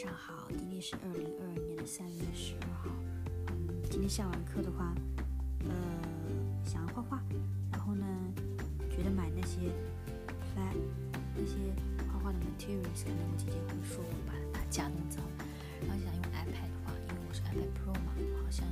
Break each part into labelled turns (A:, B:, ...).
A: 上好，今天是二零二二年的三月十二号。嗯，今天下完课的话，呃，想要画画，然后呢，觉得买那些 flat 那些画画的 materials，可能我姐姐会说我把它家弄脏，然后想用 iPad 的话，因为我是 iPad Pro 嘛，好像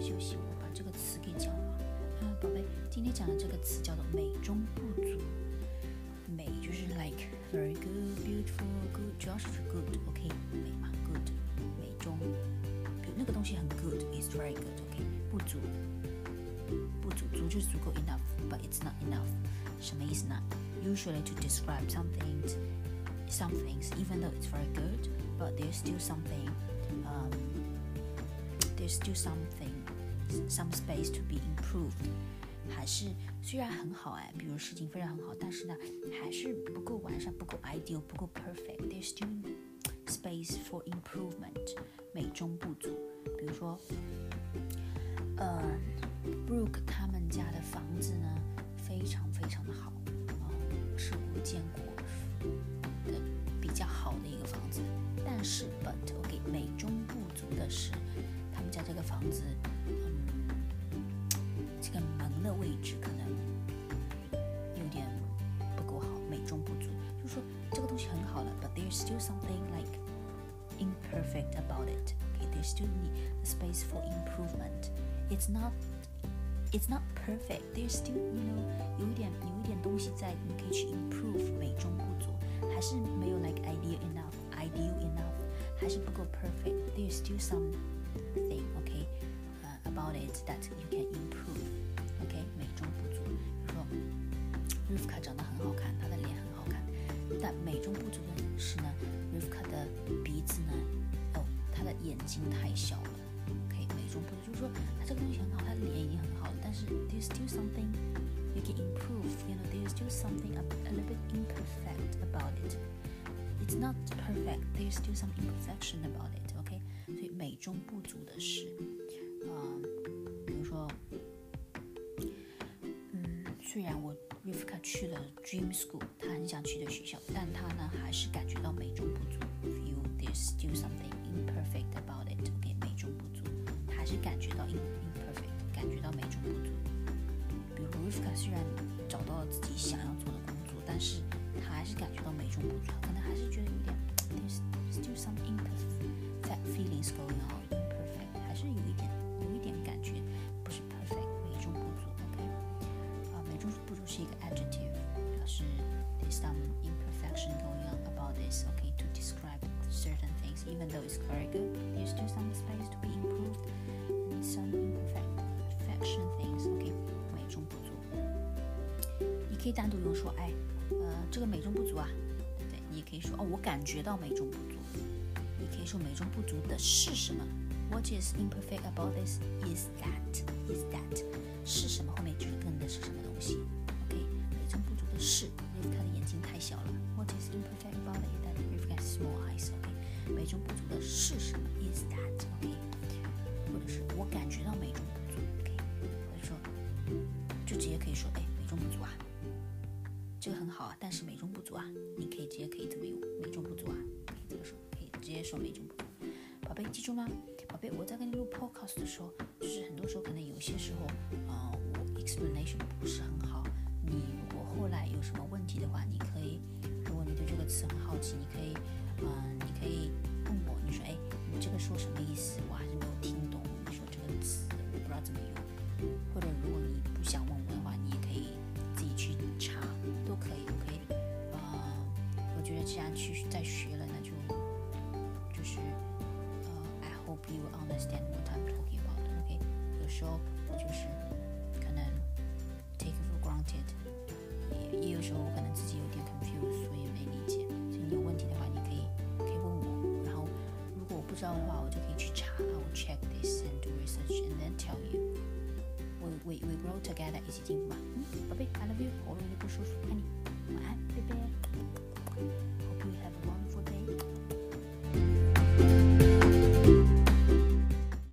A: 休息，我把这个词给讲了。啊，宝贝，今天讲的这个词叫做美中不足。美就是 like very good, beautiful, good，主要是指 good，OK，、美嘛，good，美中，比如那个东西很 good，is very good，OK，、不足，不足，足就是足够 enough，but it's not enough，什么意思呢？Usually to describe something, some things, even though it's very good, but there's still something, um, there's still something, Some space to be improved. 还是虽然很好哎，比如事情非常很好，但是呢，还是不够完善，不够 ideal，不够 perfect。There's still space for improvement，美中不足。比如说，呃，Brooke 他们家的房子呢，非常非常的好，嗯，是我见过的比较好的一个房子。但是，but OK，美中不足的是，他们家这个房子，imperfect about it. Okay, there's still need a space for improvement. It's not. It's not perfect. There's still, you know, 有一点有一点东西在，你可以去 improve，美中不足，还是没有 like ideal enough, ideal enough，还是不够 perfect. There's still something, okay, uh, about it that you can improve. OK，美中不足。比如说 Rivka 长得很好看，她的脸很好看，但美中不足的是呢 It's not perfect. There's still some imperfection about it. OK，所以美中不足的是，嗯、比如说。嗯，虽然我 Rivka 去了 Dream School，她很想去的学校，但她呢还是感觉到美中不足。Feel there's still something imperfect about it。OK，美中不足，还是感觉到 imperfect，感觉到美中不足。比如 Rivka 虽然找到了自己想要做的工作，但是是感觉到美中不足，可能还是觉得有点 there's still some imperfect feelings going on imperfect，还是有一点有一点感觉不是 perfect，美中不足。OK。啊，美中不足是一个 adjective，表示 there's some imperfection going on about this. Okay, to describe certain things, even though it's very good, there's still some space to be improved and some imperfection things. Okay，美中不足。你可以单独用说，哎，呃， 这个美中不足啊，对不对？你也可以说，哦，我感觉到美中不足。你可以说美中不足的是什么？What is imperfect about this? Is that? Is that? 是什么？后面就是跟的是什么东西？OK，美中不足的是 Rivka 的眼睛太小了。What is imperfect about it? That Rivka has small eyes. OK，美中不足的是什么？Is that? OK，或者是我感觉到美中不足。OK，或者说就直接可以说，哎，美中不足啊，这个很好啊，但是美中不足啊。你可以直接可以这么用，美中不足啊，可以这么说，可以直接说美中不足。宝贝，记住吗？宝贝，我在跟你录 podcast 的时候，就是很多时候可能有些时候，呃，我 explanation 不是很好。你如果后来有什么问题的话，你可以，如果你对这个词很好奇，你可以，既然去在学了，那就就是呃，I hope you understand what I'm talking about。OK，有时候我就是可能 take it for granted，也也有时候我可能自己有点 confused，所以没理解。所以你有问题的话，你可以可以问我，然后如果我不知道的话，我就可以去查，I will check this and do research and then tell you。We, we, we wrote together 一起进步嘛。嗯，宝贝，I love you，喉咙有点不舒服，爱你。